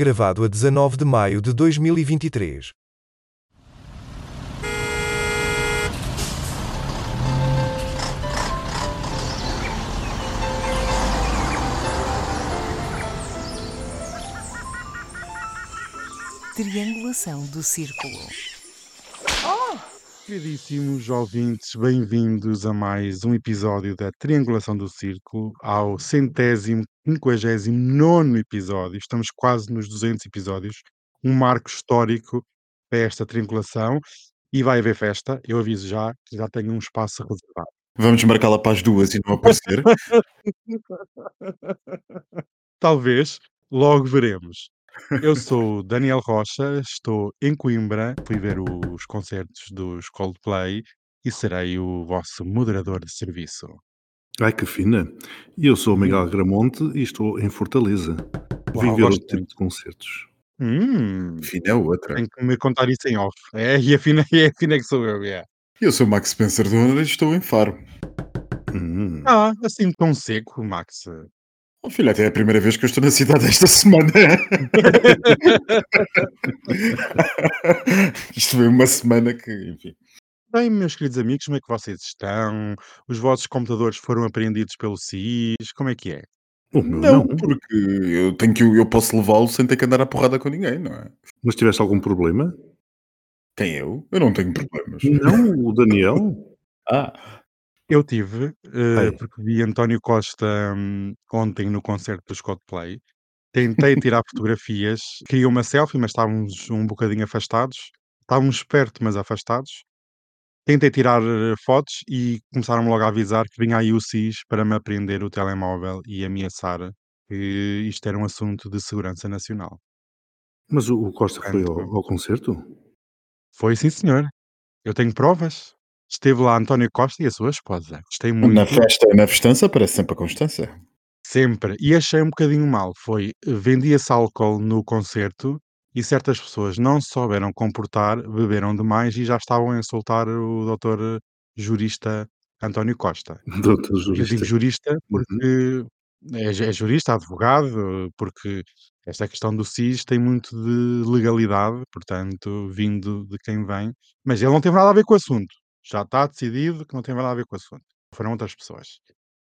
Gravado a 19 de maio de 2023. Triangulação do círculo. Queridíssimos ouvintes, bem-vindos a mais um episódio da Triangulação do Círculo, ao centésimo, quinquagésimo nono episódio. Estamos quase nos 200 episódios, um marco histórico para esta triangulação e vai haver festa. Eu aviso já que já tenho um espaço reservado. Vamos marcá-la para as duas e não aparecer. Talvez, logo veremos. Eu sou Daniel Rocha, estou em Coimbra, fui ver os concertos dos Coldplay e serei o vosso moderador de serviço. Ai, que fina. E eu sou o Miguel Gramonte e estou em Fortaleza. Vim Uau, ver gosto outro tipo de concertos. Hum, Enfim, é outra. tem que me contar isso em off. É, e a fina, e a fina é que sou eu, é. Eu sou o Max Spencer do Honor e estou em Faro. Hum. Ah, assim tão seco, Max. Oh, filho, até é a primeira vez que eu estou na cidade esta semana. Isto foi uma semana que, enfim. Bem, meus queridos amigos, como é que vocês estão? Os vossos computadores foram apreendidos pelo SIS? Como é que é? O meu Não, não. porque eu tenho que eu posso levá-lo sem ter que andar à porrada com ninguém, não é? Mas tiveste algum problema? Quem eu? Eu não tenho problemas. Não, o Daniel. Ah, Eu tive, eh, porque vi António Costa hum, ontem no concerto dos Coldplay. Tentei tirar fotografias, queria uma selfie, mas estávamos um bocadinho afastados. Estávamos perto, mas afastados. Tentei tirar eh, fotos e começaram logo a avisar que vinha aí o SIS para me apreender o telemóvel e ameaçar que isto era um assunto de segurança nacional. Mas o, o Costa foi ao, Portanto, ao concerto? foi sim, senhor. Eu tenho provas. Esteve lá António Costa e a sua esposa. Gostei na muito. festa e na festança aparece sempre a Constância. Sempre. E achei um bocadinho mal. Foi, vendia-se álcool no concerto e certas pessoas não se souberam comportar, beberam demais e já estavam a insultar o doutor jurista António Costa. Doutor Eu digo jurista. jurista Uhum. porque é, é jurista, advogado, porque esta questão do SIS tem muito de legalidade, portanto, vindo de quem vem, mas ele não teve nada a ver com o assunto. Já está decidido que não tem nada a ver com o assunto. Foram outras pessoas.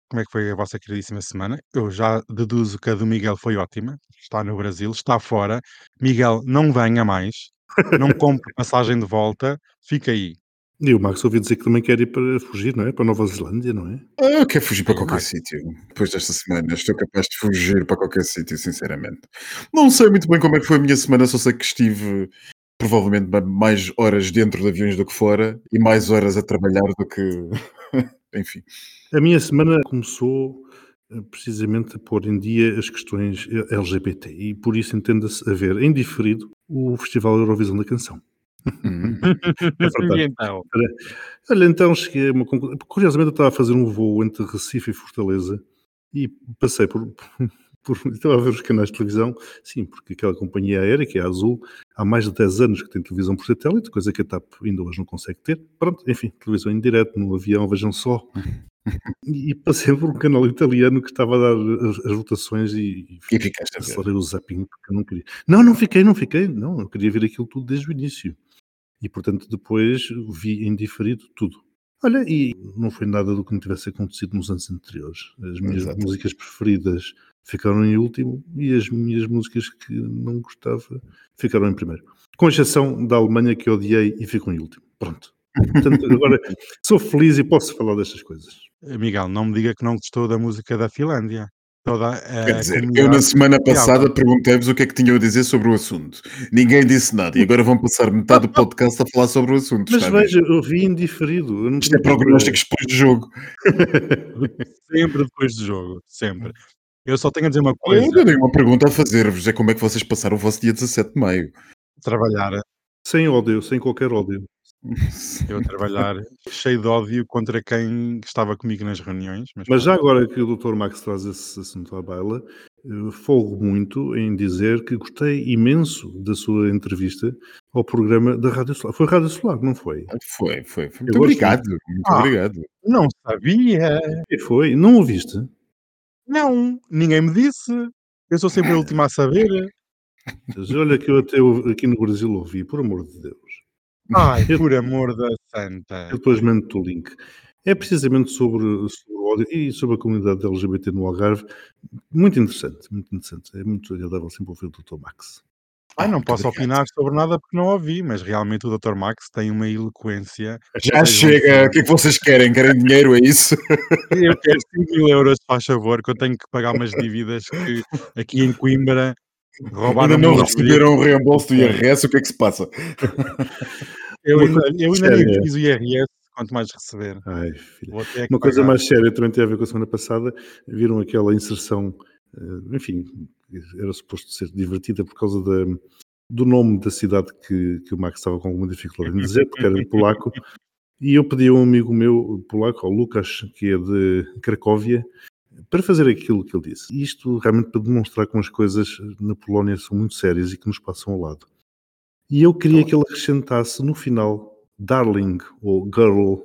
Como é que foi a vossa queridíssima semana? Eu já deduzo que a do Miguel foi ótima. Está no Brasil, está fora. Miguel, não venha mais. Não compre passagem de volta. Fica aí. E o Max ouviu dizer que também quer ir para fugir, não é? Para Nova Zelândia, não é? Ah, Eu quero fugir para Sim, qualquer sítio. Depois desta semana, estou capaz de fugir para qualquer sítio, sinceramente. Não sei muito bem como é que foi a minha semana, só sei que estive provavelmente ma- mais horas dentro de aviões do que fora e mais horas a trabalhar do que. Enfim. A minha semana começou eh, precisamente a pôr em dia as questões eh, LGBT e por isso entenda-se a ver em diferido o Festival Eurovisão da Canção. Hum. É. E então? Olha, então cheguei a uma conclusão. Curiosamente, eu estava a fazer um voo entre Recife e Fortaleza e passei por. Por estava a ver os canais de televisão, sim, porque aquela companhia aérea, que é a Azul, há mais de 10 anos que tem televisão por satélite, coisa que a TAP ainda hoje não consegue ter. Pronto, enfim, televisão em direto, no avião, vejam só. E passei por um canal italiano que estava a dar as, as votações e, E ficaste acelerei o zapping porque eu não queria. Não, não fiquei, não fiquei, não, eu queria ver aquilo tudo desde o início. E portanto depois vi em diferido tudo. Olha, e não foi nada do que não tivesse acontecido nos anos anteriores. As minhas Exato. músicas preferidas ficaram em último e as minhas músicas que não gostava ficaram em primeiro. Com exceção da Alemanha que odiei e ficou em último. Pronto. Portanto, agora sou feliz e posso falar destas coisas. Miguel, não me diga que não gostou da música da Finlândia. Toda Quer a dizer, eu na semana passada perguntei-vos o que é que tinham a dizer sobre o assunto. Ninguém disse nada e agora vão passar metade do podcast a falar sobre o assunto. Mas veja, eu vi em diferido. Eu não Isto é tenho prognósticos depois do jogo. Sempre depois do jogo. Sempre. Eu só tenho a dizer uma Eu coisa. tenho uma pergunta a fazer-vos: é como é que vocês passaram o vosso dia 17 de maio? Trabalhar. Sem ódio, sem qualquer ódio. Eu a trabalhar cheio de ódio contra quem estava comigo nas reuniões. Mas, Mas já agora que o Dr. Max traz esse assunto à baila, eh, folgo muito em dizer que gostei imenso da sua entrevista ao programa da Rádio Solar. Foi Rádio Solar, não foi? Foi, foi. foi. Eu Muito gosto obrigado. Muito Ah. obrigado. Não sabia. Foi? Não ouviste? Não, ninguém me disse. Eu sou sempre a última a saber. Mas olha que eu até aqui no Brasil ouvi, por amor de Deus. Ai, Eu- por amor da santa. Eu depois mando-te o link. É precisamente sobre, sobre o ódio e sobre a comunidade LGBT no Algarve. Muito interessante, muito interessante. É muito agradável sempre ouvir o Dr. Max. Ai, não posso obrigado. opinar sobre nada porque não ouvi, mas realmente o Dr. Max tem uma eloquência. Já chega. O que é que vocês querem? Querem dinheiro? É isso? Eu quero 5 mil euros, faz favor, que eu tenho que pagar umas dívidas que aqui em Coimbra roubaram Ainda não receberam o reembolso do IRS? O que é que se passa? Eu ainda, coisa eu ainda nem fiz o IRS, quanto mais receber. Ai, Uma coisa pagar. mais séria também tem a ver com a semana passada. Viram aquela inserção, eh, enfim, era suposto ser divertida por causa da, do nome da cidade que, que o Max estava com alguma dificuldade em dizer, porque era polaco. E eu pedi a um amigo meu polaco, ao Lucas, que é de Cracóvia, para fazer aquilo que ele disse. Isto realmente para demonstrar como as coisas na Polónia são muito sérias e que nos passam ao lado. E eu queria que ele acrescentasse no final Darling ou Girl.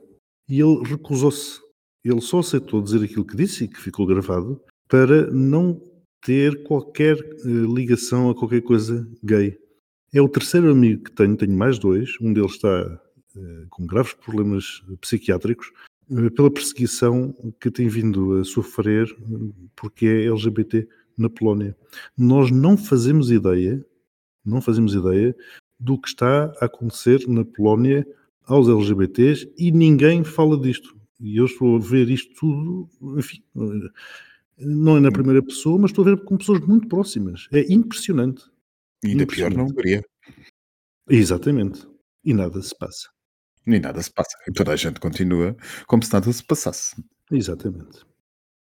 E ele recusou-se. Ele só aceitou dizer aquilo que disse e que ficou gravado para não ter qualquer eh, ligação a qualquer coisa gay. É o terceiro amigo que tenho, tenho mais dois. Um deles está eh, com graves problemas psiquiátricos pela perseguição que tem vindo a sofrer eh, porque é LGBT na Polónia. Nós não fazemos ideia, não fazemos ideia do que está a acontecer na Polónia aos LGBTs e ninguém fala disto. E eu estou a ver isto tudo, enfim, eh, não é na primeira pessoa, mas estou a ver com pessoas muito próximas. É impressionante. E ainda pior na Hungria. Exatamente. E nada se passa. Nem nada se passa. E toda a gente continua como se nada se passasse. Exatamente.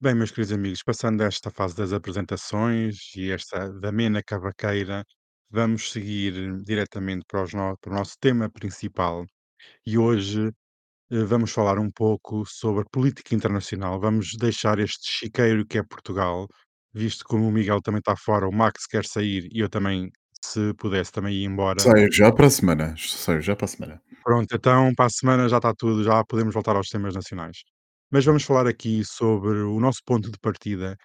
Bem, meus queridos amigos, passando esta fase das apresentações e esta da mena cavaqueira, vamos seguir diretamente para, os no- para o nosso tema principal. E hoje eh, vamos falar um pouco sobre política internacional. Vamos deixar este chiqueiro que é Portugal, visto como o Miguel também está fora, o Max quer sair e eu também, se pudesse, também ir embora. Saio já para a semana. Saio já para a semana. Pronto, então para a semana já está tudo, já podemos voltar aos temas nacionais. Mas vamos falar aqui sobre o nosso ponto de partida.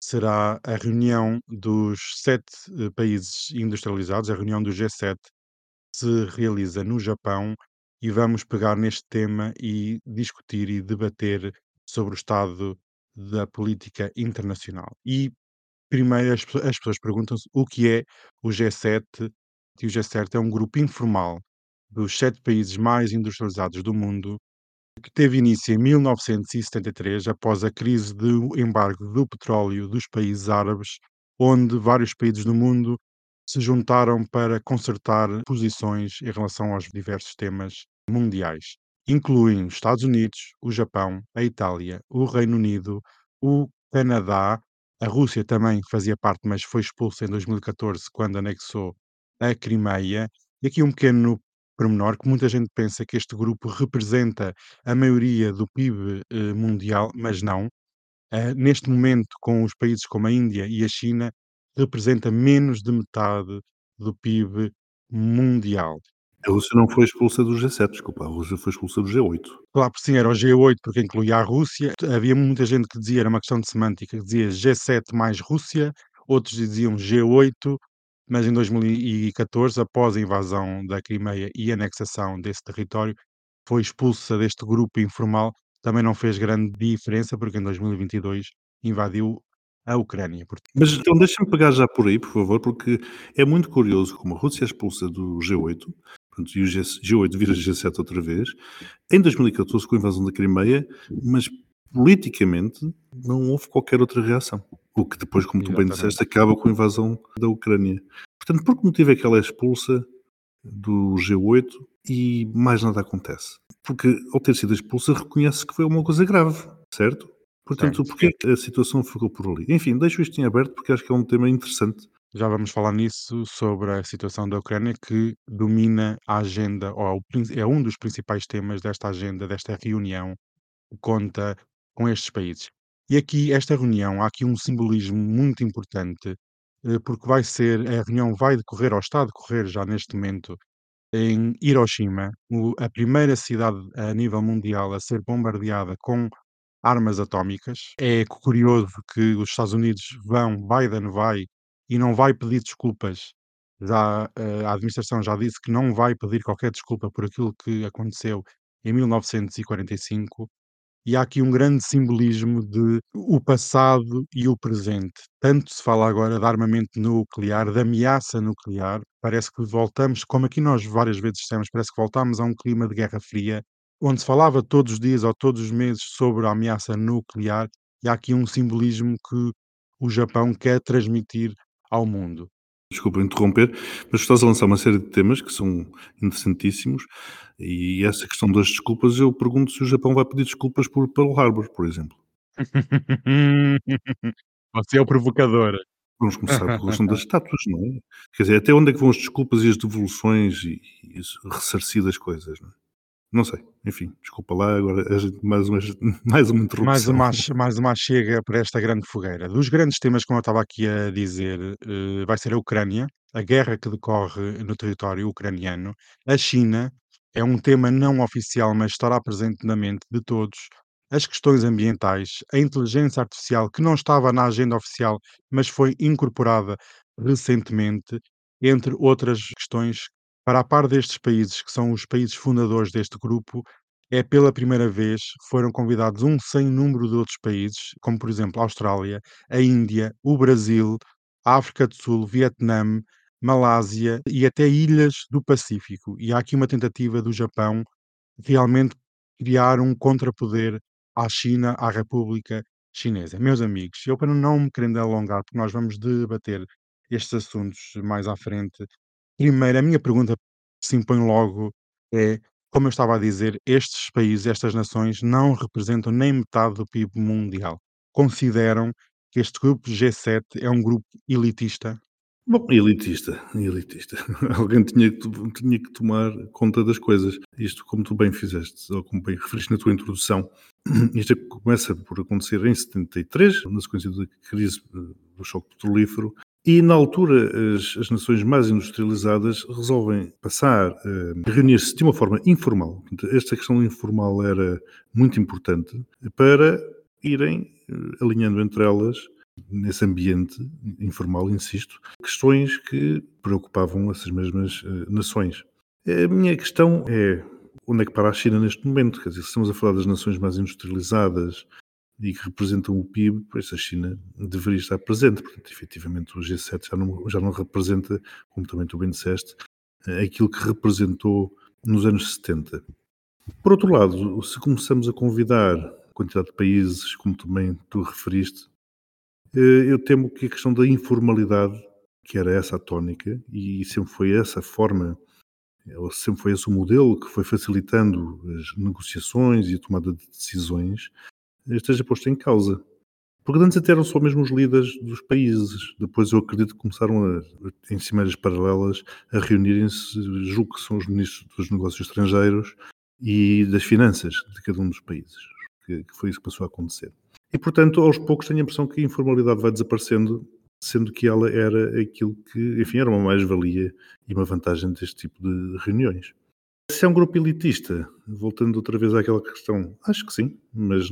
Será a reunião dos sete eh, países industrializados, a reunião do G7, se realiza no Japão e vamos pegar neste tema e discutir e debater sobre o estado da política internacional. E primeiro as, as pessoas perguntam-se o que é o G7, e o G7 é um grupo informal dos sete países mais industrializados do mundo, que teve início em 1973, após a crise do embargo do petróleo dos países árabes, onde vários países do mundo se juntaram para consertar posições em relação aos diversos temas mundiais. Incluem os Estados Unidos, o Japão, a Itália, o Reino Unido, o Canadá, a Rússia também fazia parte, mas foi expulsa em 2014 quando anexou a Crimeia. E aqui um pequeno pormenor que muita gente pensa que este grupo representa a maioria do PIB eh, mundial, mas não. Eh, neste momento, com os países como a Índia e a China, representa menos de metade do PIB mundial. A Rússia não foi expulsa do G7, desculpa, a Rússia foi expulsa do G8. Claro, por sim, era o G8, porque incluía a Rússia. Havia muita gente que dizia, era uma questão de semântica, que dizia G7 mais Rússia, outros diziam G8, mas em 2014, após a invasão da Crimeia e a anexação desse território, foi expulsa deste grupo informal. Também não fez grande diferença, porque em 2022 invadiu a Ucrânia. Mas então deixa-me pegar já por aí, por favor, porque é muito curioso como a Rússia é expulsa do G8, portanto, e o G, G8 vira G7 outra vez, em 2014 com a invasão da Crimeia, mas politicamente não houve qualquer outra reação. O que depois, como tu bem Exatamente. disseste, acaba com a invasão da Ucrânia. Portanto, por que motivo é que ela é expulsa do G8 e mais nada acontece? Porque ao ter sido expulsa reconhece que foi uma coisa grave, certo? Portanto, Certo. porquê que a situação ficou por ali? Enfim, deixo isto em aberto porque acho que é um tema interessante. Já vamos falar nisso sobre a situação da Ucrânia que domina a agenda, ou prin- é um dos principais temas desta agenda, desta reunião, que conta com estes países. E aqui, esta reunião, há aqui um simbolismo muito importante, eh, porque vai ser, a reunião vai decorrer, ou está a decorrer já neste momento, em Hiroshima, a primeira cidade a nível mundial a ser bombardeada com armas atómicas. É curioso que os Estados Unidos vão, Biden vai e não vai pedir desculpas já, eh, a administração já disse que não vai pedir qualquer desculpa por aquilo que aconteceu em 1945 e há aqui um grande simbolismo de o passado e o presente. Tanto se fala agora de armamento nuclear, de ameaça nuclear, parece que voltamos, como aqui nós várias vezes dissemos, parece que voltamos a um clima de Guerra Fria, onde se falava todos os dias ou todos os meses sobre a ameaça nuclear, e há aqui um simbolismo que o Japão quer transmitir ao mundo. Desculpa interromper, mas estás a lançar uma série de temas que são interessantíssimos e essa questão das desculpas, eu pergunto se o Japão vai pedir desculpas por Pearl Harbor, por exemplo. Você é o provocador. Vamos começar pela questão das estátuas, não é? Quer dizer, até onde é que vão as desculpas e as devoluções e, e ressarcir das coisas, não é? Não sei, enfim, desculpa lá, agora mais uma, mais uma interrupção. Mais uma, mais uma chega para esta grande fogueira. Dos grandes temas, como eu estava aqui a dizer, uh, vai ser a Ucrânia, a guerra que decorre no território ucraniano, a China, é um tema não oficial, mas estará presente na mente de todos, as questões ambientais, a inteligência artificial, que não estava na agenda oficial, mas foi incorporada recentemente, entre outras questões para a par destes países, que são os países fundadores deste grupo, é pela primeira vez foram convidados um sem número de outros países, como por exemplo a Austrália, a Índia, o Brasil, a África do Sul, Vietnã, Malásia e até ilhas do Pacífico. E há aqui uma tentativa do Japão realmente criar um contrapoder à China, à República Chinesa. Meus amigos, eu para não me querendo alongar, porque nós vamos debater estes assuntos mais à frente, Primeiro, a minha pergunta se impõe logo é, como eu estava a dizer, estes países, estas nações, não representam nem metade do PIB mundial. Consideram que este grupo G7 é um grupo elitista? Bom, elitista, elitista. Alguém tinha que, tinha que tomar conta das coisas. Isto, como tu bem fizeste, ou como bem referiste na tua introdução, isto começa por acontecer em 73, na sequência da crise eh, do choque petrolífero, e na altura, as, as, nações mais industrializadas resolvem passar uh, a reunir-se de uma forma informal. Esta questão informal era muito importante para irem uh, alinhando entre elas, nesse ambiente informal, insisto, questões que preocupavam essas mesmas uh, nações. A minha questão é onde é que para a China neste momento? Quer dizer, se estamos a falar das nações mais industrializadas, e que representam o PIB, pois a China deveria estar presente. Portanto, efetivamente, o G7 já não, já não representa, como também tu bem disseste, eh, aquilo que representou nos anos 70. Por outro lado, se começamos a convidar quantidade de países, como também tu referiste, eh, eu temo que a questão da informalidade, que era essa a tónica, e sempre foi essa a forma, ou sempre foi esse o modelo que foi facilitando as negociações e a tomada de decisões, esteja posto em causa. Porque antes até eram só mesmo os líderes dos países. Depois eu acredito que começaram a, em cimeiras paralelas a reunirem-se, julgo que são os ministros dos negócios estrangeiros e das finanças de cada um dos países. Que, que foi isso que passou a acontecer. E portanto, aos poucos tenho a impressão que a informalidade vai desaparecendo, sendo que ela era aquilo que, enfim, era uma mais-valia e uma vantagem deste tipo de reuniões. Se é um grupo elitista, voltando outra vez àquela questão, acho que sim, mas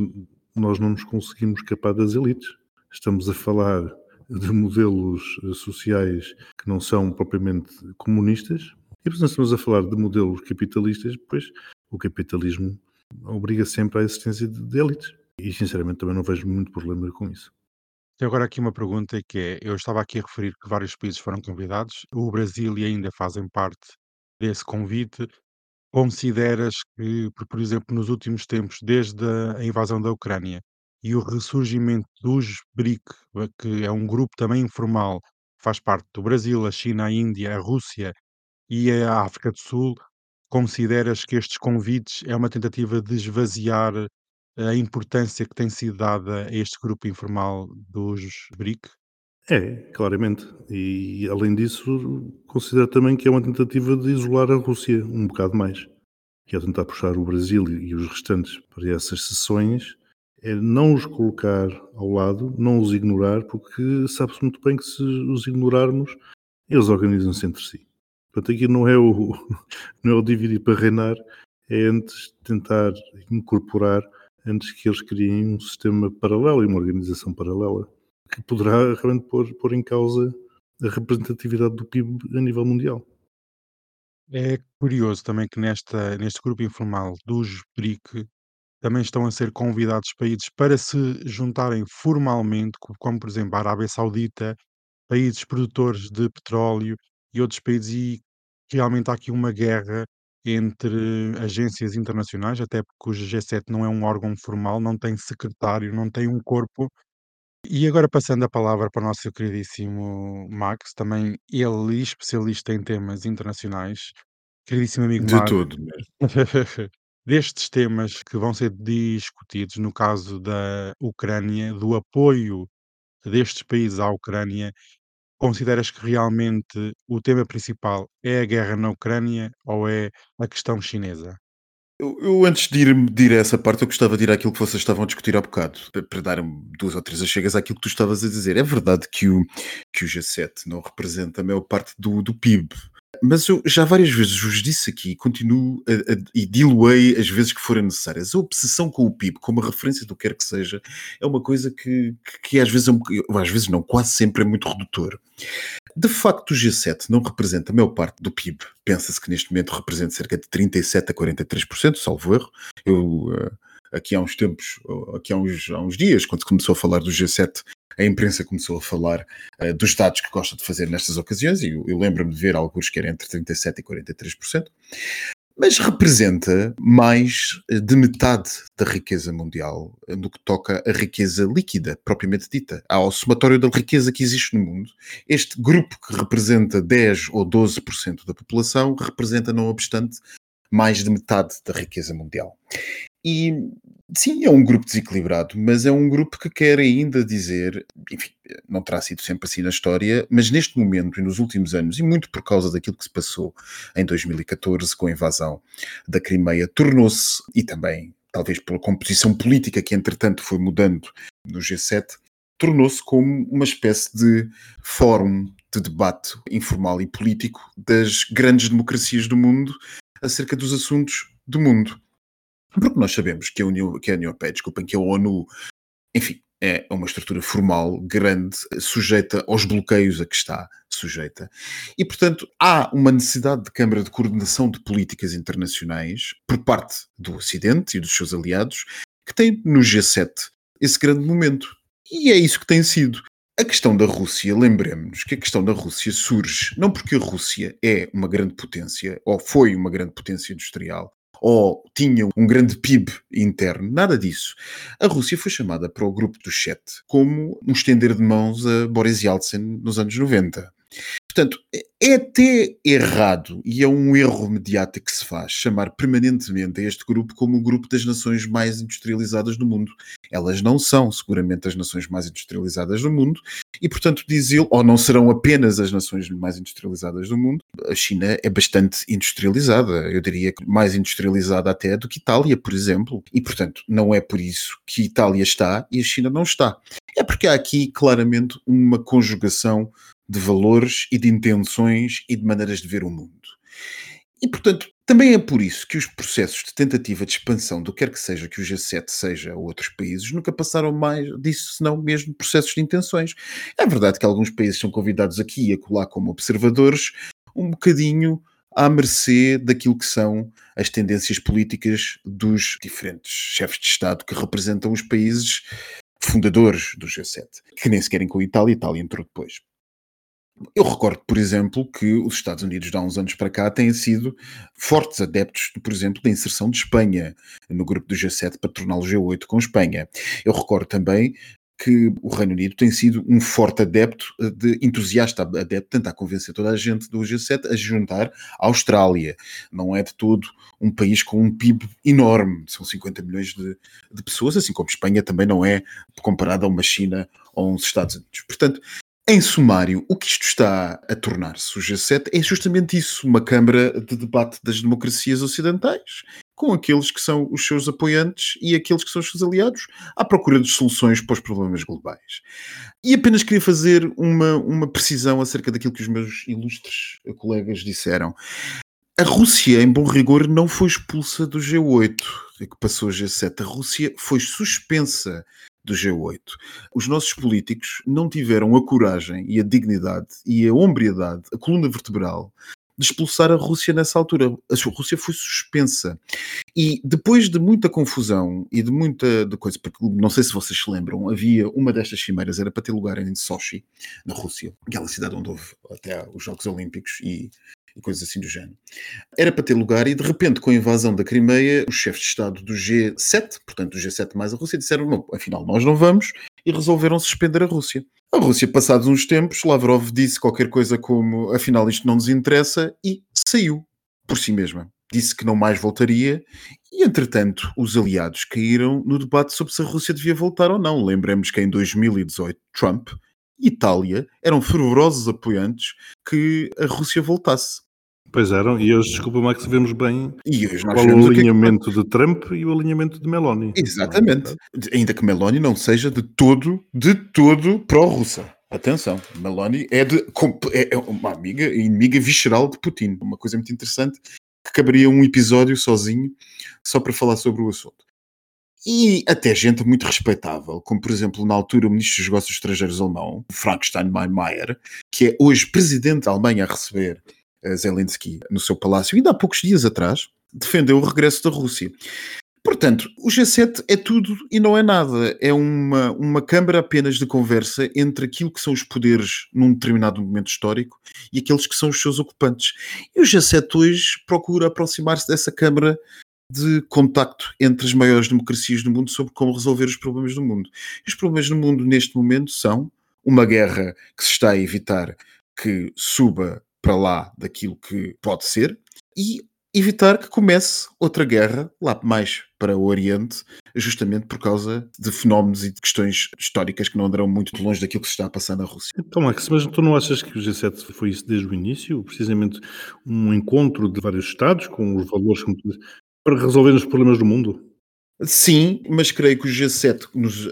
nós não nos conseguimos escapar das elites. Estamos a falar de modelos eh, sociais que não são propriamente comunistas, e portanto estamos a falar de modelos capitalistas, pois o capitalismo obriga sempre à existência de elites. E sinceramente também não vejo muito problema com isso. Tenho agora aqui uma pergunta que é, eu estava aqui a referir que vários países foram convidados, o Brasil ainda fazem parte desse convite. Consideras que, por exemplo, nos últimos tempos, desde a invasão da Ucrânia e o ressurgimento dos BRIC, eh, que é um grupo também informal, faz parte do Brasil, a China, a Índia, a Rússia e a África do Sul, consideras que estes convites é uma tentativa de esvaziar a importância que tem sido dada a este grupo informal dos BRIC? É, claramente. E além disso, considero também que é uma tentativa de isolar a Rússia um bocado mais. Que é tentar puxar o Brasil e os restantes para essas sessões, é não os colocar ao lado, não os ignorar, porque sabe-se muito bem que se os ignorarmos, eles organizam-se entre si. Portanto, aqui não é o, não é o dividir para reinar, é antes tentar incorporar, antes que eles criem um sistema paralelo e uma organização paralela que poderá realmente pôr, pôr em causa a representatividade do PIB a nível mundial. É curioso também que nesta, neste grupo informal dos BRIC também estão a ser convidados países para se juntarem formalmente, co- como por exemplo a Arábia Saudita, países produtores de petróleo e outros países, e realmente há aqui uma guerra entre agências internacionais, até porque o G7 não é um órgão formal, não tem secretário, não tem um corpo. E agora passando a palavra para o nosso queridíssimo Max, também ele especialista em temas internacionais. Queridíssimo amigo De Max, mesmo. destes temas que vão ser discutidos no caso da Ucrânia, do apoio destes países à Ucrânia, consideras que realmente o tema principal é a guerra na Ucrânia ou é a questão chinesa? Eu, eu, antes de ir, de ir a essa parte, eu gostava de ir àquilo que vocês estavam a discutir há bocado, para, para dar duas ou três achegas àquilo que tu estavas a dizer. É verdade que o, que o G7 não representa a maior parte do, do PIB, mas eu já várias vezes vos disse aqui, continuo a, a, e diluei as vezes que forem necessárias. A obsessão com o PIB, como referência do que quer que seja, é uma coisa que, que, que às vezes, é um, às vezes não, quase sempre é muito redutor. De facto, o G7 não representa a maior parte do PIB. Pensa-se que neste momento representa cerca de 37 a 43%, salvo erro. Eu, aqui há uns tempos, aqui há uns, há uns dias, quando começou a falar do G7, a imprensa começou a falar uh, dos dados que gosta de fazer nestas ocasiões, e eu, eu lembro-me de ver alguns que eram entre 37% e 43%, mas representa mais de metade da riqueza mundial no que toca a riqueza líquida, propriamente dita, ao somatório da riqueza que existe no mundo. Este grupo que representa 10 ou 12% da população representa, não obstante, mais de metade da riqueza mundial. E sim, é um grupo desequilibrado, mas é um grupo que quer ainda dizer, enfim, não terá sido sempre assim na história, mas neste momento e nos últimos anos, e muito por causa daquilo que se passou em 2014 com a invasão da Crimeia, tornou-se, e também talvez pela composição política que entretanto foi mudando no G7, tornou-se como uma espécie de fórum de debate informal e político das grandes democracias do mundo acerca dos assuntos do mundo. Porque nós sabemos que a União, que a União Europeia, desculpem, que a ONU, enfim, é uma estrutura formal, grande, sujeita aos bloqueios a que está sujeita. E, portanto, há uma necessidade de Câmara de Coordenação de Políticas Internacionais por parte do Ocidente e dos seus aliados, que tem no G7 esse grande momento. E é isso que tem sido. A questão da Rússia, lembremos-nos que a questão da Rússia surge não porque a Rússia é uma grande potência, ou foi uma grande potência industrial, ou tinha um grande PIB interno, nada disso. A Rússia foi chamada para o grupo do Chet como um estender de mãos a Boris Yeltsin nos anos 90. Portanto, é até errado e é um erro mediático que se faz chamar permanentemente a este grupo como o grupo das nações mais industrializadas do mundo. Elas não são, seguramente, as nações mais industrializadas do mundo e, portanto, diz ele, ou não serão apenas as nações mais industrializadas do mundo. A China é bastante industrializada, eu diria que mais industrializada até do que Itália, por exemplo. E, portanto, não é por isso que Itália está e a China não está. É porque há aqui claramente uma conjugação de valores e de intenções e de maneiras de ver o mundo. E, portanto, também é por isso que os processos de tentativa de expansão do que quer que seja que o G7 seja a outros países nunca passaram mais disso, senão mesmo processos de intenções. É verdade que alguns países são convidados aqui e acolá como observadores, um bocadinho à mercê daquilo que são as tendências políticas dos diferentes chefes de Estado que representam os países fundadores do G7, que nem sequer inclui Itália, Itália entrou depois. Eu recordo, por exemplo, que os Estados Unidos, há uns anos para cá, têm sido fortes adeptos, por exemplo, da inserção de Espanha no grupo do G7 para torná-lo G8 com Espanha. Eu recordo também que o Reino Unido tem sido um forte adepto, de entusiasta adepto, tentar convencer toda a gente do G7 a juntar a Austrália. Não é de todo um país com um PIB enorme, são 50 milhões de, de pessoas, assim como Espanha também não é comparada a uma China ou uns Estados Unidos. Portanto, em sumário, o que isto está a tornar-se o G7 é justamente isso, uma câmara de debate das democracias ocidentais, com aqueles que são os seus apoiantes e aqueles que são os seus aliados, à procura de soluções para os problemas globais. E apenas queria fazer uma, uma precisão acerca daquilo que os meus ilustres colegas disseram. A Rússia, em bom rigor, não foi expulsa do G8, que passou a G7. A Rússia foi suspensa do G8. Os nossos políticos não tiveram a coragem e a dignidade e a hombridade, a coluna vertebral de expulsar a Rússia nessa altura. A Rússia foi suspensa. E depois de muita confusão e de muita de coisa, porque não sei se vocês se lembram, havia uma destas cimeiras, era para ter lugar em Sochi, na Rússia, aquela cidade onde houve até os Jogos Olímpicos e e coisas assim do género. Era para ter lugar e de repente, com a invasão da Crimeia, os chefes de Estado do G7, portanto do G7 mais a Rússia, disseram: não, afinal nós não vamos e resolveram suspender a Rússia. A Rússia, passados uns tempos, Lavrov disse qualquer coisa como afinal isto não nos interessa e saiu por si mesma. Disse que não mais voltaria e, entretanto, os aliados caíram no debate sobre se a Rússia devia voltar ou não. Lembremos que em 2018 Trump e Itália eram fervorosos apoiantes que a Rússia voltasse. Pois eram, e hoje, desculpa, Max, vemos bem e hoje qual o alinhamento que... de Trump e o alinhamento de Meloni. Exatamente. Ainda que Meloni não seja de todo, de todo pró-russa. Atenção, Meloni é, de, é uma amiga, inimiga visceral de Putin. Uma coisa muito interessante que caberia um episódio sozinho só para falar sobre o assunto. E até gente muito respeitável, como por exemplo na altura o ministro dos Negócios Estrangeiros alemão, Frank Steinmeier, que é hoje presidente da Alemanha a receber Zelensky no seu palácio, ainda há poucos dias atrás, defendeu o regresso da Rússia. Portanto, o G7 é tudo e não é nada. É uma, uma câmara apenas de conversa entre aquilo que são os poderes num determinado momento histórico e aqueles que são os seus ocupantes. E o G7 hoje procura aproximar-se dessa câmara de contacto entre as maiores democracias do mundo sobre como resolver os problemas do mundo. E os problemas do mundo neste momento são uma guerra que se está a evitar que suba para lá daquilo que pode ser e evitar que comece outra guerra lá mais para o Oriente, justamente por causa de fenómenos e de questões históricas que não andarão muito longe daquilo que se está a passar na Rússia. Então, Max, mas tu não achas que o G7 foi isso desde o início? Precisamente um encontro de vários Estados com os valores para resolver os problemas do mundo? Sim, mas creio que o G7,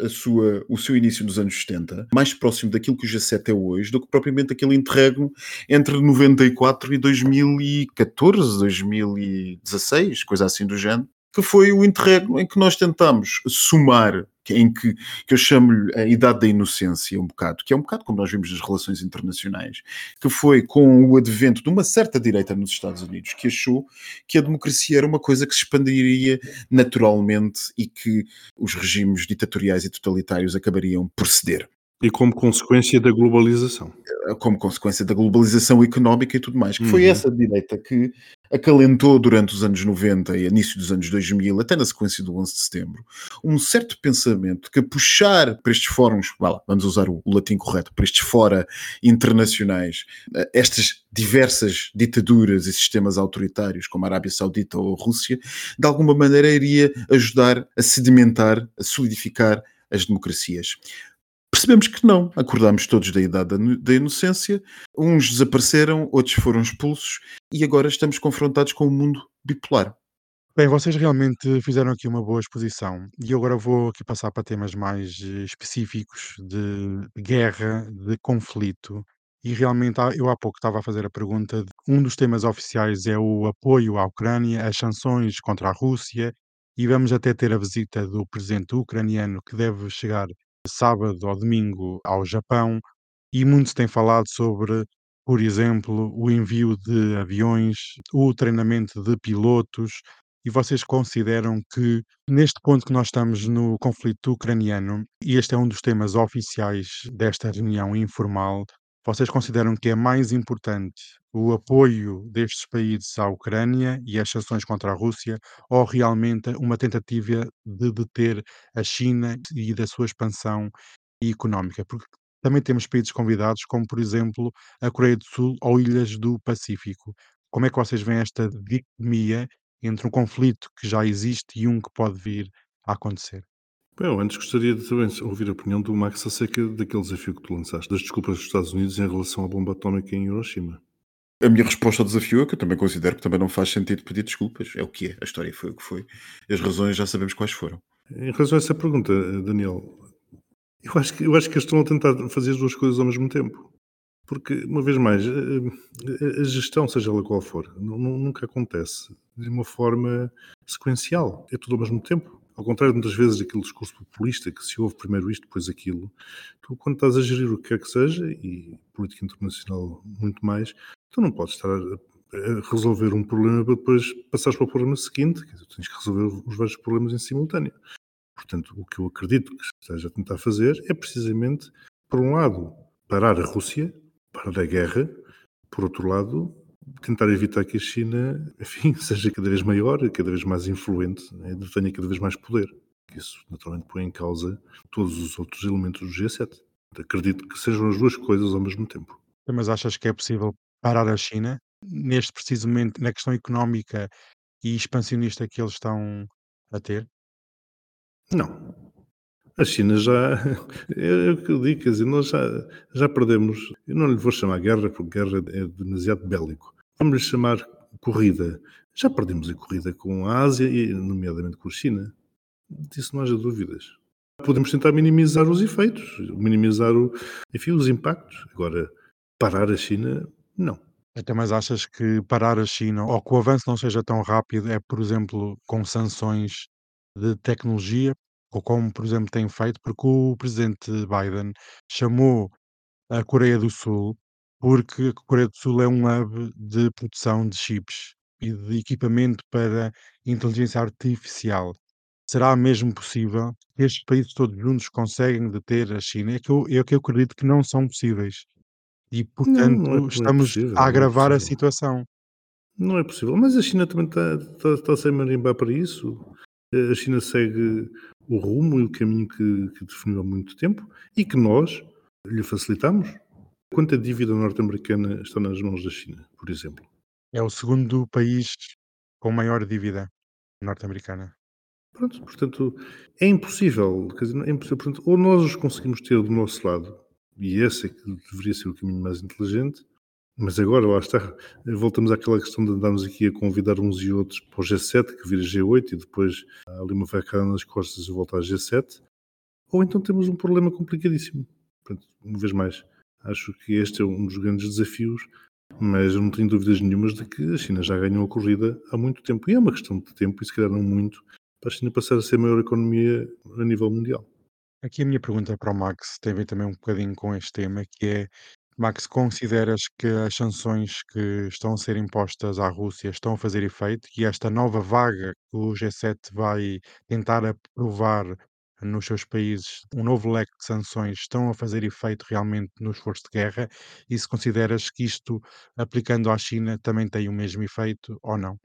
a sua, o seu início nos anos 70, mais próximo daquilo que o G7 é hoje do que propriamente aquele interregno entre 94 e 2014, 2016, coisa assim do género, que foi o interregno em que nós tentamos somar em que, que eu chamo-lhe a idade da inocência, um bocado, que é um bocado como nós vimos nas relações internacionais, que foi com o advento de uma certa direita nos Estados Unidos que achou que a democracia era uma coisa que se expandiria naturalmente e que os regimes ditatoriais e totalitários acabariam por ceder. E como consequência da globalização. Como consequência da globalização económica e tudo mais. Que uhum. foi essa direita que acalentou durante os anos 90 e início dos anos 2000, até na sequência do 11 de setembro, um certo pensamento que puxar para estes fóruns, vamos usar o latim correto, para estes fora internacionais, eh, estas diversas ditaduras e sistemas autoritários, como a Arábia Saudita ou a Rússia, de alguma maneira iria ajudar a sedimentar, a solidificar as democracias. Percebemos que não, acordamos todos da idade da inocência, uns desapareceram, outros foram expulsos e agora estamos confrontados com um mundo bipolar. Bem, vocês realmente fizeram aqui uma boa exposição e agora vou aqui passar para temas mais eh, específicos de guerra, de conflito. E realmente, eu há pouco estava a fazer a pergunta: de, um dos temas oficiais é o apoio à Ucrânia, as sanções contra a Rússia, e vamos até ter a visita do presidente ucraniano que deve chegar sábado ou domingo ao Japão e muito se tem falado sobre, por exemplo, o envio de aviões, o treinamento de pilotos. E vocês consideram que, neste ponto que nós estamos no conflito ucraniano, e este é um dos temas oficiais desta reunião informal, vocês consideram que é mais importante o apoio destes países à Ucrânia e as sanções contra a Rússia ou realmente uma tentativa de deter a China e da sua expansão económica? Porque também temos países convidados, como por exemplo a Coreia do Sul ou ilhas do Pacífico. Como é que vocês veem esta dicotomia entre um conflito que já existe e um que pode vir a acontecer? Bem, antes gostaria de também ouvir a opinião do Max acerca daquele desafio que tu lançaste, das desculpas dos Estados Unidos em relação à bomba atómica em Hiroshima. A minha resposta ao desafio é que eu também considero que também não faz sentido pedir desculpas. É o que é, a história foi o que foi. As razões já sabemos quais foram. Em relação a essa pergunta, Daniel, eu acho que, eu acho que eles estão a tentar fazer as duas coisas ao mesmo tempo. Porque, uma vez mais, a, a gestão, seja ela qual for, nunca acontece de uma forma sequencial. É tudo ao mesmo tempo Ao contrário, muitas vezes, daquele discurso populista que se ouve primeiro isto, depois aquilo, tu, quando estás a gerir o que quer que seja, e política internacional muito mais, tu não podes estar a, resolver um problema para depois passares para o problema seguinte, dizer, tens que resolver os vários problemas em simultâneo. Portanto, o que eu acredito que esteja a tentar fazer é precisamente, por um lado, parar a Rússia, parar a guerra, por outro lado, tentar evitar que a China, enfim, seja cada vez maior, cada vez mais influente, né, tenha cada vez mais poder. Isso naturalmente põe em causa todos os outros elementos do G7. Acredito que sejam as duas coisas ao mesmo tempo. Mas achas que é possível parar a China neste preciso momento, na questão económica e expansionista que eles estão a ter? Não. A China já. É, é o que eu digo, quer dizer, nós já, já perdemos. Eu não lhe vou chamar guerra, porque guerra é demasiado bélico. Vamos chamar corrida. Já perdemos a corrida com a Ásia e, nomeadamente, com a China. Disso não haja dúvidas. Podemos tentar minimizar os efeitos, minimizar o, enfim, os impactos. Agora, parar a China, não. Até mais achas que parar a China ou que o avanço não seja tão rápido é, por exemplo, com sanções de tecnologia, ou como, por exemplo, tem feito, porque o presidente Biden chamou a Coreia do Sul, porque a Coreia do Sul é um hub de produção de chips e de equipamento para inteligência artificial. Será mesmo possível que estes países todos juntos conseguem deter a China? É que eu, é que eu acredito que não são possíveis. E, Não, não é, portanto, não é estamos possível, a não é agravar a situação. Não é possível. Mas a China também está, está, está sem marimbar para isso. A China segue o rumo e o caminho que, que definiu há muito tempo e que nós lhe facilitamos. Quanta dívida norte-americana está nas mãos da China, por exemplo? É o segundo país com maior dívida norte-americana. Pronto, portanto, é impossível. Quer dizer, é impossível. Portanto, ou nós os conseguimos ter do nosso lado, e esse é que deveria ser o caminho mais inteligente, mas agora, lá está, voltamos àquela questão de andarmos aqui a convidar uns e outros para o G7, que vira G8, e depois há ali uma facada nas costas e volta a G7, ou então temos um problema complicadíssimo. Portanto, uma vez mais, acho que este é um dos grandes desafios, mas eu não tenho dúvidas nenhumas de que a China já ganhou a corrida há muito tempo, e é uma questão de tempo, e se calhar não muito, para a China passar a ser a maior economia a nível mundial. Aqui a minha pergunta para o Max tem a ver também um bocadinho com este tema, que é, Max, consideras que as sanções que estão a ser impostas à Rússia estão a fazer efeito e esta nova vaga que o G7 vai tentar aprovar nos seus países, um novo leque de sanções, estão a fazer efeito realmente no esforço de guerra? E se consideras que isto, aplicando à China, também tem o mesmo efeito ou não?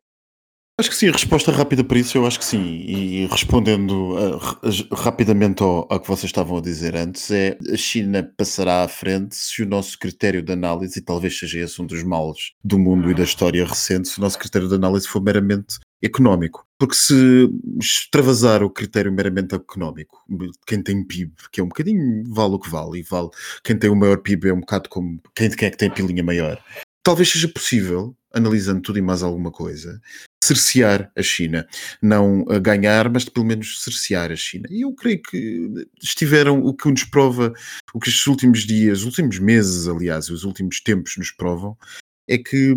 Acho que sim, a resposta rápida para isso eu acho que sim. E respondendo uh, ra- rapidamente ao, ao que vocês estavam a dizer antes, é a China passará à frente se o nosso critério de análise, e talvez seja esse um dos males do mundo e da história recente, se o nosso critério de análise for meramente económico. Porque se extravasar o critério meramente económico, quem tem PIB, que é um bocadinho vale o que vale, e vale quem tem o maior PIB é um bocado como quem, quem é que tem a pilinha maior. Talvez seja possível, analisando tudo e mais alguma coisa, cercear a China. Não a ganhar, mas pelo menos cercear a China. E eu creio que estiveram, o que nos prova, o que estes últimos dias, os últimos meses, aliás, os últimos tempos nos provam, é que,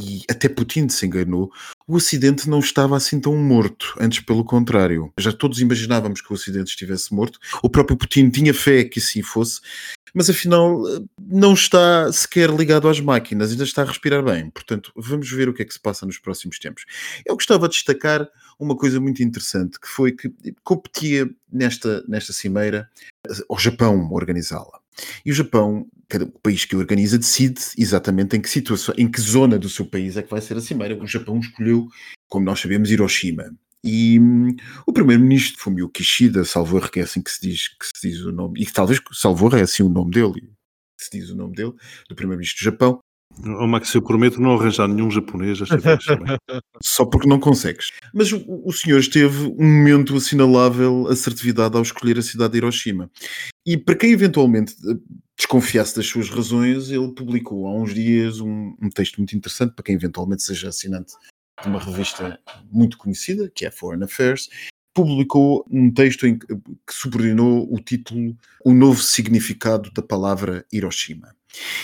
e até Putin se enganou, o Ocidente não estava assim tão morto, antes pelo contrário. Já todos imaginávamos que o Ocidente estivesse morto, o próprio Putin tinha fé que assim fosse, mas afinal não está sequer ligado às máquinas, ainda está a respirar bem. Portanto, vamos ver o que é que se passa nos próximos tempos. Eu gostava de destacar uma coisa muito interessante, que foi que competia nesta, nesta cimeira ao Japão organizá-la. E o Japão, cada país que organiza, decide exatamente em que situação, em que zona do seu país é que vai ser a cimeira. O Japão escolheu, como nós sabemos, Hiroshima. E hum, o primeiro-ministro Fumio Kishida, salvo erro, que é assim que se diz, que se diz o nome, e que talvez salvo erro é assim o nome dele, se diz o nome dele, do primeiro-ministro do Japão, Oh, Max, eu prometo não arranjar nenhum japonês esta vez só porque não consegues. Mas o, o senhor esteve um momento assinalável assertividade ao escolher a cidade de Hiroshima. E para quem eventualmente eh, desconfiasse das suas razões, ele publicou há uns dias um, um texto muito interessante para quem eventualmente seja assinante de uma revista muito conhecida, que é Foreign Affairs, publicou um texto em que, que subordinou o título O Novo Significado da Palavra Hiroshima.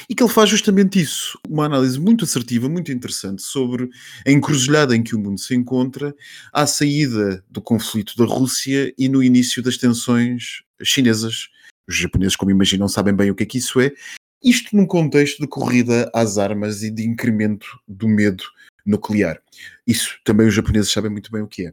E que ele faz justamente isso, uma análise muito assertiva, muito interessante sobre a encruzilhada em que o mundo se encontra à saída do conflito da Rússia e no início das tensões chinesas. Os japoneses, como imaginam, sabem bem o que é que isso é. Isto num contexto de corrida às armas e de incremento do medo nuclear. Isso também os japoneses sabem muito bem o que é.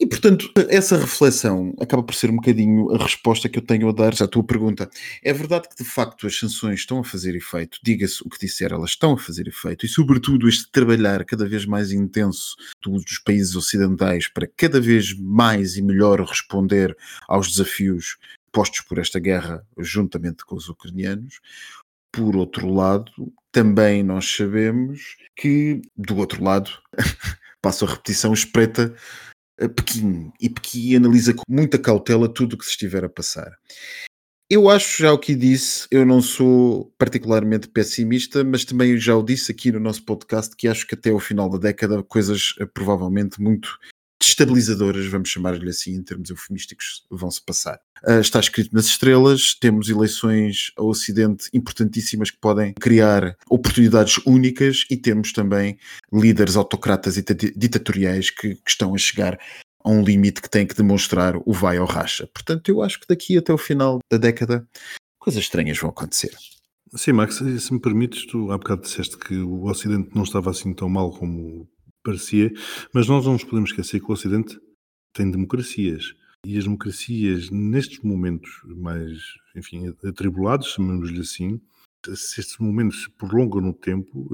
E, portanto, essa reflexão acaba por ser um bocadinho a resposta que eu tenho a dar à tua pergunta. É verdade que, de facto, as sanções estão a fazer efeito, diga-se o que disser, elas estão a fazer efeito, e, sobretudo, este trabalhar cada vez mais intenso dos países ocidentais para cada vez mais e melhor responder aos desafios postos por esta guerra, juntamente com os ucranianos. Por outro lado, também nós sabemos que, do outro lado, passo a repetição, espreita Pequim e Pequim analisa com muita cautela tudo o que se estiver a passar. Eu acho, já o que disse, eu não sou particularmente pessimista, mas também já o disse aqui no nosso podcast que acho que até o final da década coisas eh, provavelmente muito destabilizadoras, vamos chamar-lhe assim, em termos eufemísticos, vão se passar. Uh, está escrito nas estrelas, temos eleições ao Ocidente importantíssimas que podem criar oportunidades únicas e temos também líderes autocratas e ditatoriais que, que estão a chegar a um limite que têm que demonstrar o vai ou racha. Portanto, eu acho que daqui até o final da década coisas estranhas vão acontecer. Sim, Max, se me permites, tu há bocado disseste que o Ocidente não estava assim tão mal como parecia, mas nós não nos podemos esquecer que o Ocidente tem democracias. E as democracias, nestes momentos mais, enfim, atribulados, chamamos-lhe assim, se estes momentos se prolongam no tempo,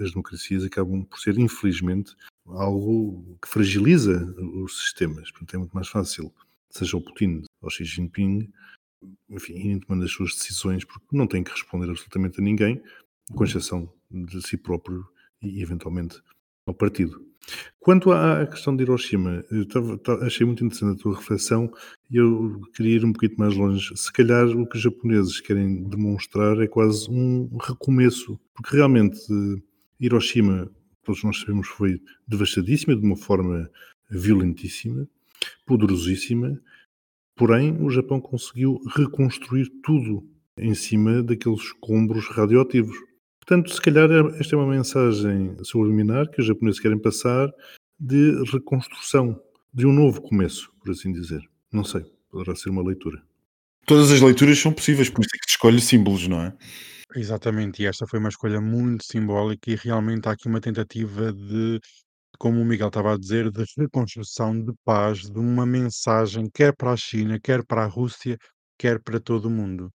as democracias acabam por ser, infelizmente, algo que fragiliza os sistemas. Portanto, é muito mais fácil, seja o Putin ou Xi Jinping, enfim, irem tomando as suas decisões, porque não têm que responder absolutamente a ninguém, com exceção de si próprio e, eventualmente, ao partido. Quanto à questão de Hiroshima, achei muito interessante a tua reflexão e eu queria ir um pouquinho mais longe. Se calhar o que os japoneses querem demonstrar é quase um recomeço, porque realmente Hiroshima, todos nós sabemos, foi devastadíssima, de uma forma violentíssima, poderosíssima, porém o Japão conseguiu reconstruir tudo em cima daqueles escombros radioativos. Portanto, se calhar esta é uma mensagem subliminar que os japoneses querem passar de reconstrução, de um novo começo, por assim dizer. Não sei, poderá ser uma leitura. Todas as leituras são possíveis, por isso é que se escolhe símbolos, não é? Exatamente, e esta foi uma escolha muito simbólica e realmente há aqui uma tentativa de, como o Miguel estava a dizer, de reconstrução de paz, de uma mensagem, quer para a China, quer para a Rússia, quer para todo o mundo.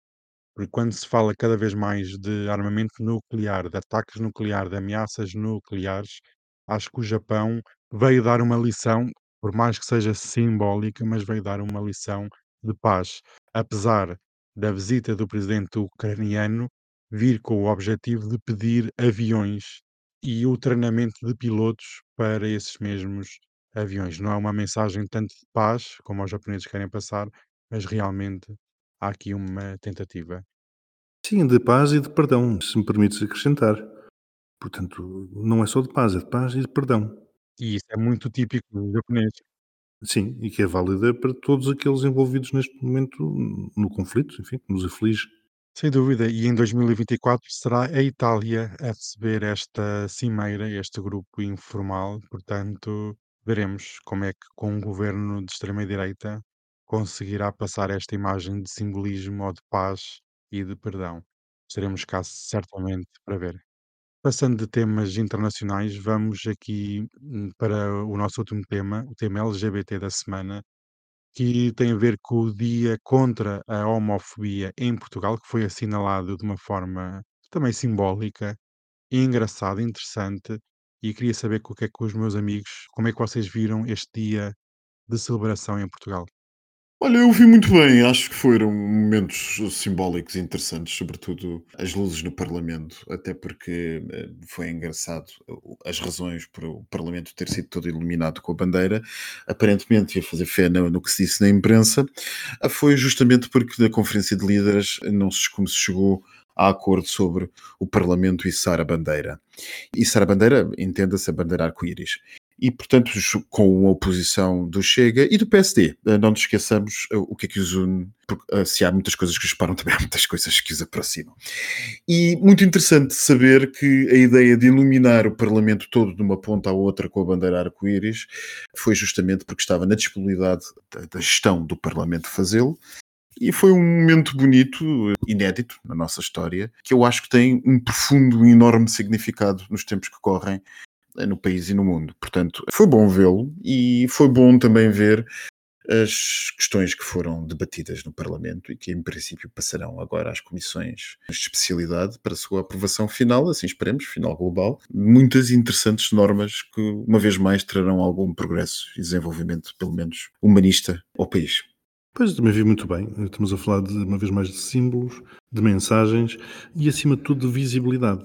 Porque quando se fala cada vez mais de armamento nuclear, de ataques nucleares, de ameaças nucleares, acho que o Japão veio dar uma lição, por mais que seja simbólica, mas veio dar uma lição de paz. Apesar da visita do presidente ucraniano vir com o objetivo de pedir aviões e o treinamento de pilotos para esses mesmos aviões. Não é uma mensagem tanto de paz, como os japoneses querem passar, mas realmente há aqui uma tentativa. Sim, de paz e de perdão, se me permites acrescentar. Portanto, não é só de paz, é de paz e de perdão. E isso é muito típico do japonês. Sim, e que é válida para todos aqueles envolvidos neste momento no conflito, enfim, que nos aflige. Sem dúvida, e em 2024 será a Itália a receber esta cimeira, este grupo informal, portanto, veremos como é que com um governo de extrema-direita conseguirá passar esta imagem de simbolismo ou de paz e de perdão. Estaremos cá certamente para ver. Passando de temas internacionais, vamos aqui hum, para o nosso último tema, o tema LGBT da semana, que tem a ver com o Dia contra a Homofobia em Portugal, que foi assinalado de uma forma também simbólica, engraçada, interessante, e queria saber o que é que os meus amigos, como é que vocês viram este dia de celebração em Portugal. Olha, eu vi muito bem, acho que foram momentos simbólicos interessantes, sobretudo as luzes no Parlamento, até porque eh, foi engraçado as razões para o Parlamento ter sido todo iluminado com a bandeira, aparentemente ia fazer fé no, no que se disse na imprensa, ah, foi justamente porque na Conferência de Líderes não se, como se chegou a acordo sobre o Parlamento e Sara Bandeira. E Sara Bandeira entenda-se a bandeira arco-íris. E, portanto, com a oposição do Chega e do PSD. Eh, não nos esqueçamos eh, o que é que os une, porque eh, se há muitas coisas que os separam, também há muitas coisas que os aproximam. E muito interessante saber que a ideia de iluminar o Parlamento todo de uma ponta à outra com a bandeira arco-íris foi justamente porque estava na disponibilidade da gestão do Parlamento fazê-lo. E foi um momento bonito, inédito na nossa história, que eu acho que tem um profundo e enorme significado nos tempos que correm no país e no mundo. Portanto, foi bom vê-lo e foi bom também ver as questões que foram debatidas no Parlamento e que, em princípio, passarão agora às comissões de especialidade para a sua aprovação final, assim esperemos, final global. Muitas interessantes normas que, uma vez mais, trarão algum progresso e desenvolvimento, pelo menos humanista, ao país. Pois, também vi muito bem. Estamos a falar, de, uma vez mais, de símbolos, de mensagens e, acima de tudo, de visibilidade.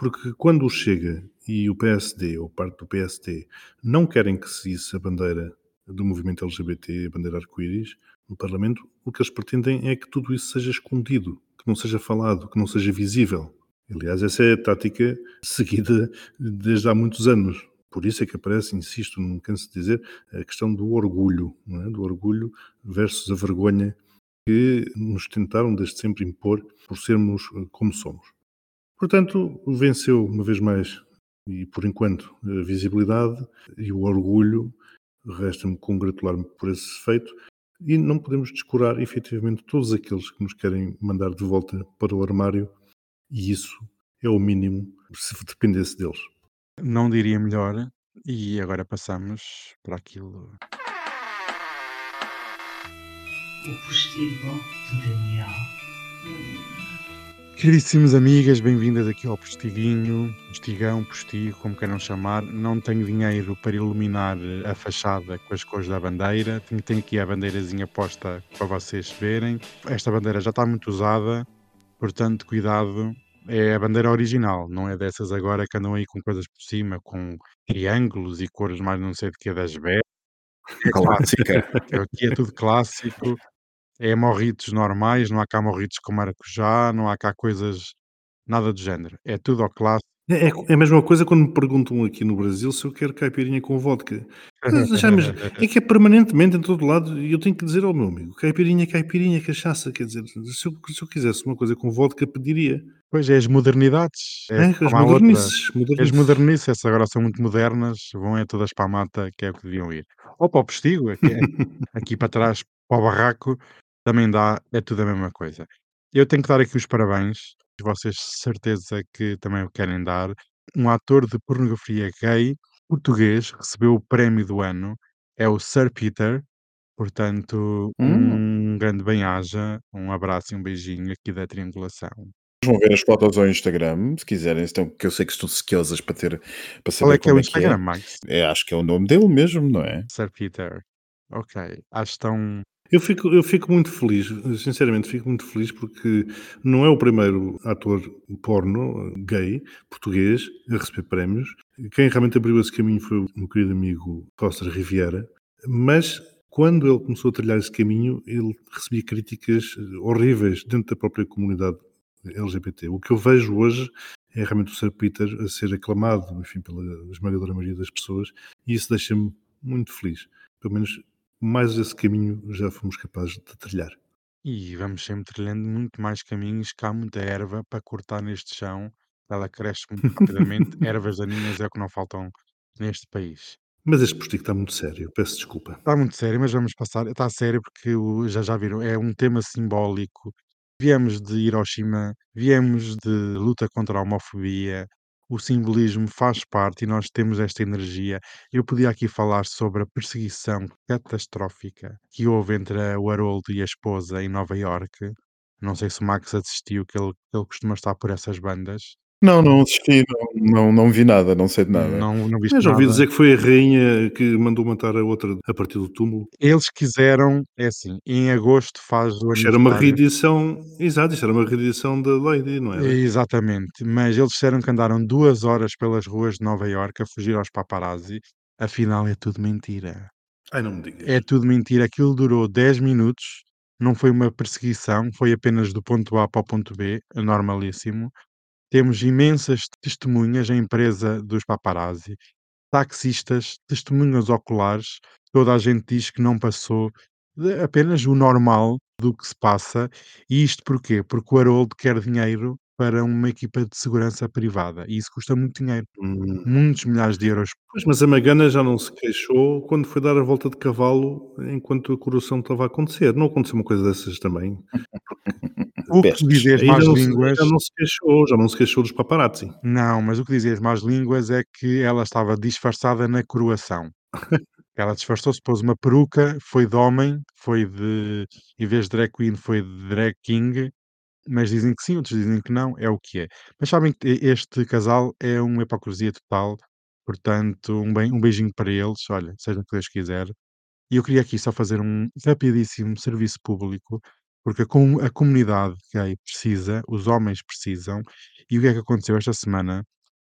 Porque quando chega e o PSD, ou parte do PSD, não querem que se isse a bandeira do movimento LGBT, a bandeira arco-íris, no Parlamento, o que eles pretendem é que tudo isso seja escondido, que não seja falado, que não seja visível. Aliás, essa é a tática seguida desde há muitos anos. Por isso é que aparece, insisto, não canso de dizer, a questão do orgulho, é? do orgulho versus a vergonha que nos tentaram desde sempre impor por sermos como somos. Portanto, venceu uma vez mais e por enquanto a visibilidade e o orgulho. Resta-me congratular-me por esse feito e não podemos descurar efetivamente todos aqueles que nos querem mandar de volta para o armário e isso é o mínimo se dependesse deles. Não diria melhor e agora passamos para aquilo. O postigo de Daniel. Queridíssimas amigas, bem-vindas aqui ao Postiguinho, Postigão, Postigo, como queiram chamar. Não tenho dinheiro para iluminar a fachada com as cores da bandeira. Tenho, tenho aqui a bandeirazinha posta para vocês verem. Esta bandeira já está muito usada, portanto, cuidado. É a bandeira original, não é dessas agora que andam aí com coisas por cima, com triângulos e cores mais não sei de que das belas. É clássica. Aqui é tudo clássico é morritos normais, não há cá morritos com maracujá, não há cá coisas, nada do género. É tudo ao clássico. É, é, é a mesma coisa quando me perguntam aqui no Brasil se eu quero caipirinha com vodka. Já, mas é que é permanentemente em todo lado e eu tenho que dizer ao meu amigo: caipirinha, caipirinha, cachaça. Quer dizer, se eu, se eu quisesse uma coisa com vodka, pediria. Pois é, as modernidades. É, é as modernices, modernices. As modernices agora são muito modernas, vão é todas para a mata, que é o que deviam ir. Ou para o postigo, aqui, aqui para trás, para o barraco, também dá, é tudo a mesma coisa. Eu tenho que dar aqui os parabéns, vocês certeza que também o querem dar. Um ator de pornografia gay português recebeu o prémio do ano, é o Sir Peter. Portanto, Hum. um grande bem-aja, um abraço e um beijinho aqui da triangulação. Vão ver as fotos ao Instagram, se quiserem, então, que eu sei que estão sequiosas para ter para Qual saber é que é o é que é. Instagram, Max? É, acho que é o nome dele mesmo, não é? Sir Peter. Ok, acho tão Eu fico, eu fico muito feliz, sinceramente, fico muito feliz porque não é o primeiro ator porno gay português a receber prémios. Quem realmente abriu esse caminho foi o meu querido amigo Costa Riviera, mas quando ele começou a trilhar esse caminho, ele recebia críticas horríveis dentro da própria comunidade LGBT. O que eu vejo hoje é realmente o Sr. Peter a ser aclamado, enfim, pela esmagadora maioria das pessoas, e isso deixa-me muito feliz. Pelo menos mais esse caminho já fomos capazes de trilhar. E vamos sempre trilhando muito mais caminhos, que há muita erva para cortar neste chão, ela cresce muito rapidamente. Ervas daninhas é o que não faltam neste país. Mas este postigo está muito sério, peço desculpa. Está muito sério, mas vamos passar. Está sério porque o- já já viram, é um tema simbólico. Viemos de Hiroshima, viemos de luta contra a homofobia, o simbolismo faz parte e nós temos esta energia. Eu podia aqui falar sobre a perseguição catastrófica que houve entre o Haroldo e a esposa em Nova Iorque. Não sei se o Max assistiu, que ele, ele costuma estar por essas bandas. Não, não assisti, não, não, não vi nada, não sei de nada. Não, não viste Mas já ouvi nada. dizer que foi a rainha que mandou matar a outra a partir do túmulo. Eles quiseram, é assim, em agosto faz o Isto era uma reedição, exato, isto era uma reedição da Lady, não era? Exatamente, mas eles disseram que andaram duas horas pelas ruas de Nova Iorque a fugir aos paparazzi. Afinal, é tudo mentira. Ai, não me digas. É tudo mentira. Aquilo durou 10 minutos, não foi uma perseguição, foi apenas do ponto A para o ponto B, normalíssimo. Temos imensas testemunhas, a empresa dos paparazzi. taxistas, testemunhas oculares, toda a gente diz que não passou de apenas o normal do que se passa. E isto porquê? Porque o Haroldo quer dinheiro para uma equipa de segurança privada e isso custa muito dinheiro, Hum. muitos milhares de euros. Pois, mas a Magana já não se queixou quando foi dar a volta de cavalo enquanto a coroação estava a acontecer. Não aconteceu uma coisa dessas também? O que dizem as más não, línguas, já não se queixou, já não se queixou dos paparazzi. não, mas o que dizem as más línguas é que ela estava disfarçada na coroação. Ela disfarçou-se, pôs uma peruca, foi de homem, foi de, em vez de drag queen, foi de drag king, mas dizem que sim, outros dizem que não, é o que é. Mas sabem que este casal é uma hipocrisia total, portanto, um, bem, um beijinho para eles, olha, seja o que Deus quiser. E eu queria aqui só fazer um rapidíssimo serviço público, porque a, com- a comunidade gay precisa, os homens precisam, e o que é que aconteceu esta semana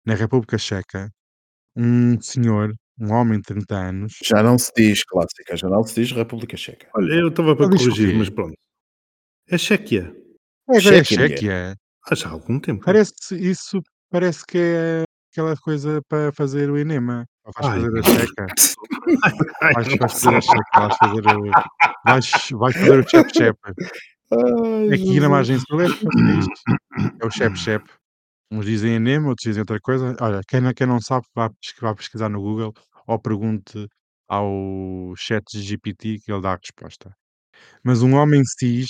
na República Checa? Um senhor, um homem de 30 anos, Já não se diz clássica, já não se diz República Checa. Olha, eu estava para Ele diz o corrigir, mas pronto. É Chequia. é, é Chequia, Chequia. Há já há algum tempo. Parece isso, parece que é aquela coisa para fazer o enema. Vais Ai. fazer a checa. Ai, Vais, vais fazer a checa, vais fazer o. Vais, vais fazer o chep-chep. Aqui na margem sul é. É o chep-chep. Uns dizem enema, outros dizem outra coisa. Olha, quem não, quem não sabe, vá, vá pesquisar no Google ou pergunte ao chat GPT que ele dá a resposta. Mas um homem cis,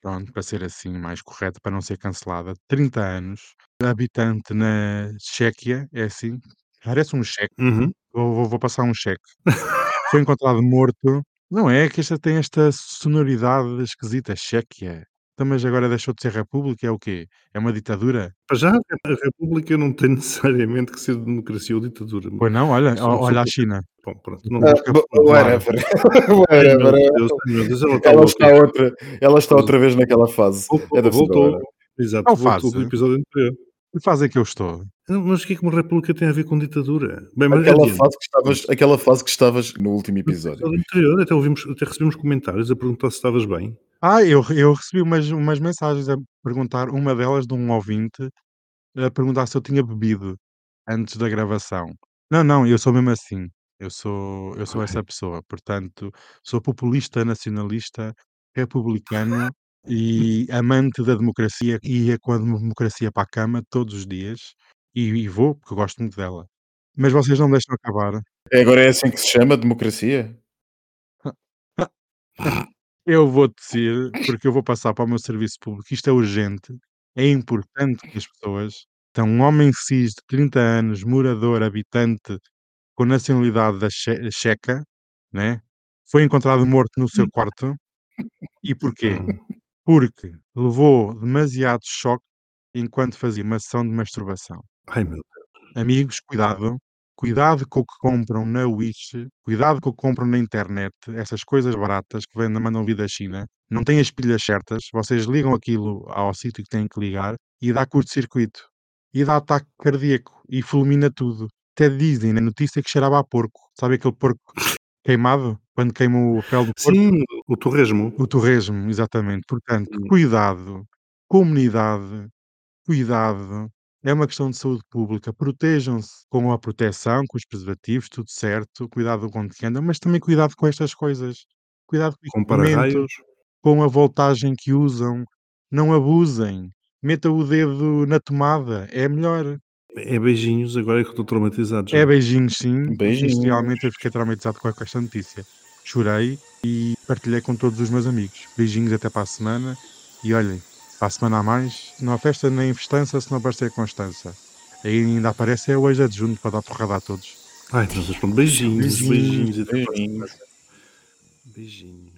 pronto, para ser assim mais correto, para não ser cancelada, 30 anos, habitante na Chequia, é assim, parece um cheque, Uhum. vou, vou- vou passar um cheque. Foi encontrado morto. Não é que esta tem esta sonoridade esquisita, Chequia. Então, mas agora deixou de ser república, é o quê? É uma ditadura? Para já, a República não tem necessariamente que ser democracia ou ditadura. Pois não, olha, olha a China. Bom, pronto. Não, Ah, bo- popular. whatever. Whatever. Ela está outra, ela está outra vez naquela fase. Voltou, É voltou. Exato, Não voltou faça. do episódio anterior. Que fase é que eu estou? Mas o que é que uma república tem a ver com ditadura? Bem, mas Aquela adiante. fase, que estavas, aquela fase que estavas no último No episódio. episódio anterior, até, ouvimos, até recebemos comentários a perguntar se estavas bem. Ah, eu, eu recebi umas, umas mensagens a perguntar, uma delas de um ouvinte, a perguntar se eu tinha bebido antes da gravação. Não, não, eu sou mesmo assim. Eu sou, eu sou essa pessoa. Portanto, sou populista, nacionalista, republicano e amante da democracia. Ia com a democracia para a cama todos os dias e, e vou, porque eu gosto muito dela. Mas vocês não me deixam acabar. É, Agora é assim que se chama democracia? Eu vou dizer, porque eu vou passar para o meu serviço público. Isto é urgente, é importante que as pessoas. Então, um homem cis de 30 anos, morador, habitante, com nacionalidade da che- checa, né? foi encontrado morto no seu quarto. E porquê? Porque levou demasiado choque enquanto fazia uma sessão de masturbação. Ai meu Deus. Amigos, cuidado. Cuidado com o que compram na Wish, cuidado com o que compram na internet, essas coisas baratas que vendem, mandam vir da China, não têm as pilhas certas, vocês ligam aquilo ao sítio que têm que ligar e dá curto-circuito, e dá ataque cardíaco, e fulmina tudo. Até dizem na notícia que cheirava a porco. Sabe aquele porco queimado? Quando queima o pele do porco? Sim, o torresmo. O torresmo, exatamente. Portanto, Hum. cuidado, comunidade, cuidado. É uma questão de saúde pública. Protejam-se com a proteção, com os preservativos, tudo certo. Cuidado com onde que andam, mas também cuidado com estas coisas. Cuidado com Com o equipamento, para-raios. com a voltagem que usam. Não abusem. Meta o dedo na tomada. É melhor. É beijinhos, agora é que eu estou traumatizado. já. É beijinhos, sim. Beijinhos. Realmente eu fiquei traumatizado com esta notícia. Chorei e partilhei com todos os meus amigos. Beijinhos até para a semana. E olhem, para a semana a mais, não há festa nem festança se não aparecer Constança. Aí ainda aparece é o ex-adjunto para dar porrada a todos. Ai, Deus, pronto. Beijinhos, beijinhos. Beijinhos, e a beijinhos. Beijinhos.